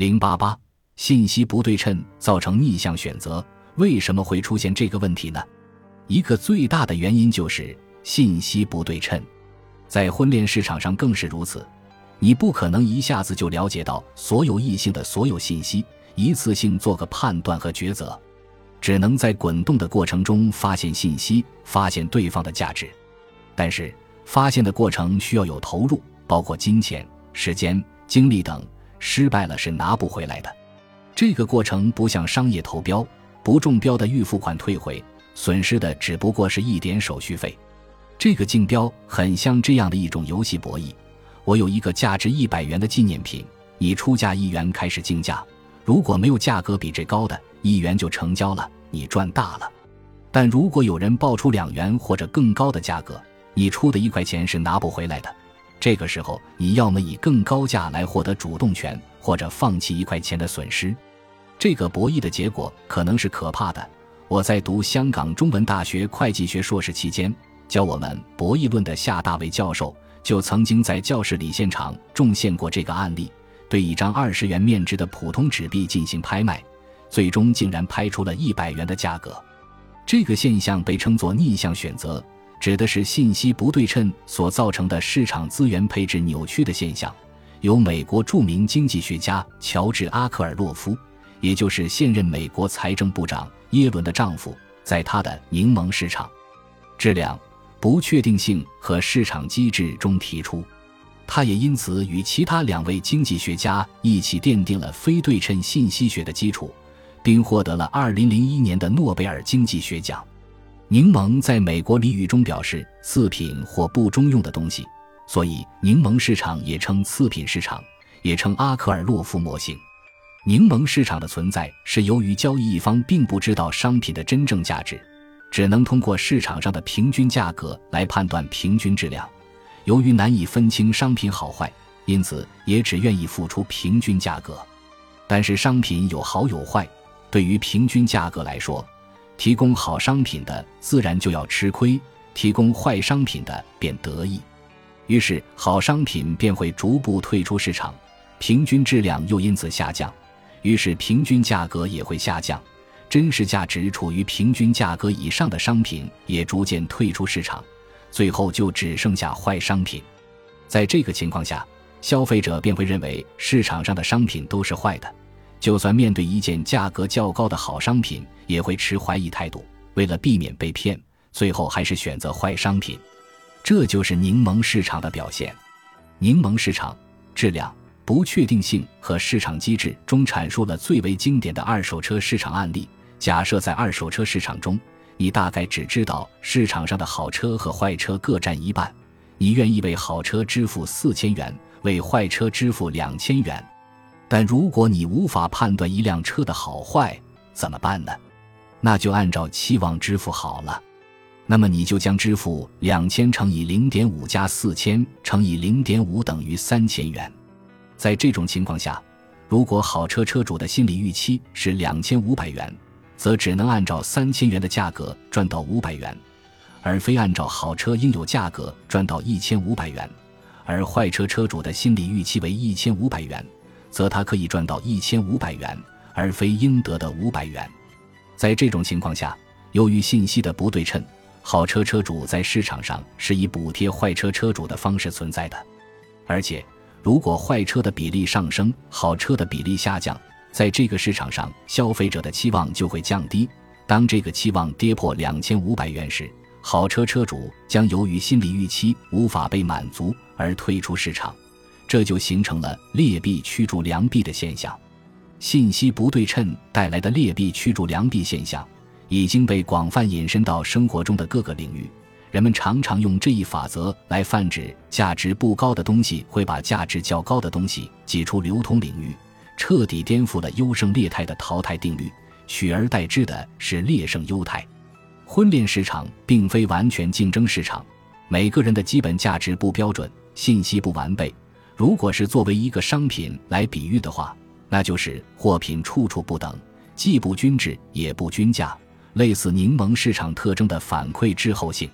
零八八，信息不对称造成逆向选择，为什么会出现这个问题呢？一个最大的原因就是信息不对称，在婚恋市场上更是如此。你不可能一下子就了解到所有异性的所有信息，一次性做个判断和抉择，只能在滚动的过程中发现信息，发现对方的价值。但是，发现的过程需要有投入，包括金钱、时间、精力等。失败了是拿不回来的。这个过程不像商业投标，不中标的预付款退回，损失的只不过是一点手续费。这个竞标很像这样的一种游戏博弈。我有一个价值一百元的纪念品，你出价一元开始竞价，如果没有价格比这高的，一元就成交了，你赚大了。但如果有人报出两元或者更高的价格，你出的一块钱是拿不回来的。这个时候，你要么以更高价来获得主动权，或者放弃一块钱的损失。这个博弈的结果可能是可怕的。我在读香港中文大学会计学硕士期间，教我们博弈论的夏大卫教授就曾经在教室里现场重现过这个案例：对一张二十元面值的普通纸币进行拍卖，最终竟然拍出了一百元的价格。这个现象被称作逆向选择。指的是信息不对称所造成的市场资源配置扭曲的现象，由美国著名经济学家乔治·阿克尔洛夫，也就是现任美国财政部长耶伦的丈夫，在他的《柠檬市场、质量、不确定性和市场机制》中提出。他也因此与其他两位经济学家一起奠定了非对称信息学的基础，并获得了2001年的诺贝尔经济学奖。柠檬在美国俚语中表示次品或不中用的东西，所以柠檬市场也称次品市场，也称阿克尔洛夫模型。柠檬市场的存在是由于交易一方并不知道商品的真正价值，只能通过市场上的平均价格来判断平均质量。由于难以分清商品好坏，因此也只愿意付出平均价格。但是商品有好有坏，对于平均价格来说。提供好商品的自然就要吃亏，提供坏商品的便得意，于是好商品便会逐步退出市场，平均质量又因此下降，于是平均价格也会下降，真实价值处于平均价格以上的商品也逐渐退出市场，最后就只剩下坏商品。在这个情况下，消费者便会认为市场上的商品都是坏的。就算面对一件价格较高的好商品，也会持怀疑态度。为了避免被骗，最后还是选择坏商品。这就是柠檬市场的表现。柠檬市场质量不确定性和市场机制中阐述了最为经典的二手车市场案例。假设在二手车市场中，你大概只知道市场上的好车和坏车各占一半，你愿意为好车支付四千元，为坏车支付两千元。但如果你无法判断一辆车的好坏，怎么办呢？那就按照期望支付好了。那么你就将支付两千乘以零点五加四千乘以零点五等于三千元。在这种情况下，如果好车车主的心理预期是两千五百元，则只能按照三千元的价格赚到五百元，而非按照好车应有价格赚到一千五百元。而坏车车主的心理预期为一千五百元。则他可以赚到一千五百元，而非应得的五百元。在这种情况下，由于信息的不对称，好车车主在市场上是以补贴坏车车主的方式存在的。而且，如果坏车的比例上升，好车的比例下降，在这个市场上，消费者的期望就会降低。当这个期望跌破两千五百元时，好车车主将由于心理预期无法被满足而退出市场。这就形成了劣币驱逐良币的现象，信息不对称带来的劣币驱逐良币现象已经被广泛引申到生活中的各个领域。人们常常用这一法则来泛指价值不高的东西会把价值较高的东西挤出流通领域，彻底颠覆了优胜劣汰的淘汰定律，取而代之的是劣胜优汰。婚恋市场并非完全竞争市场，每个人的基本价值不标准，信息不完备。如果是作为一个商品来比喻的话，那就是货品处处不等，既不均质也不均价，类似柠檬市场特征的反馈滞后性。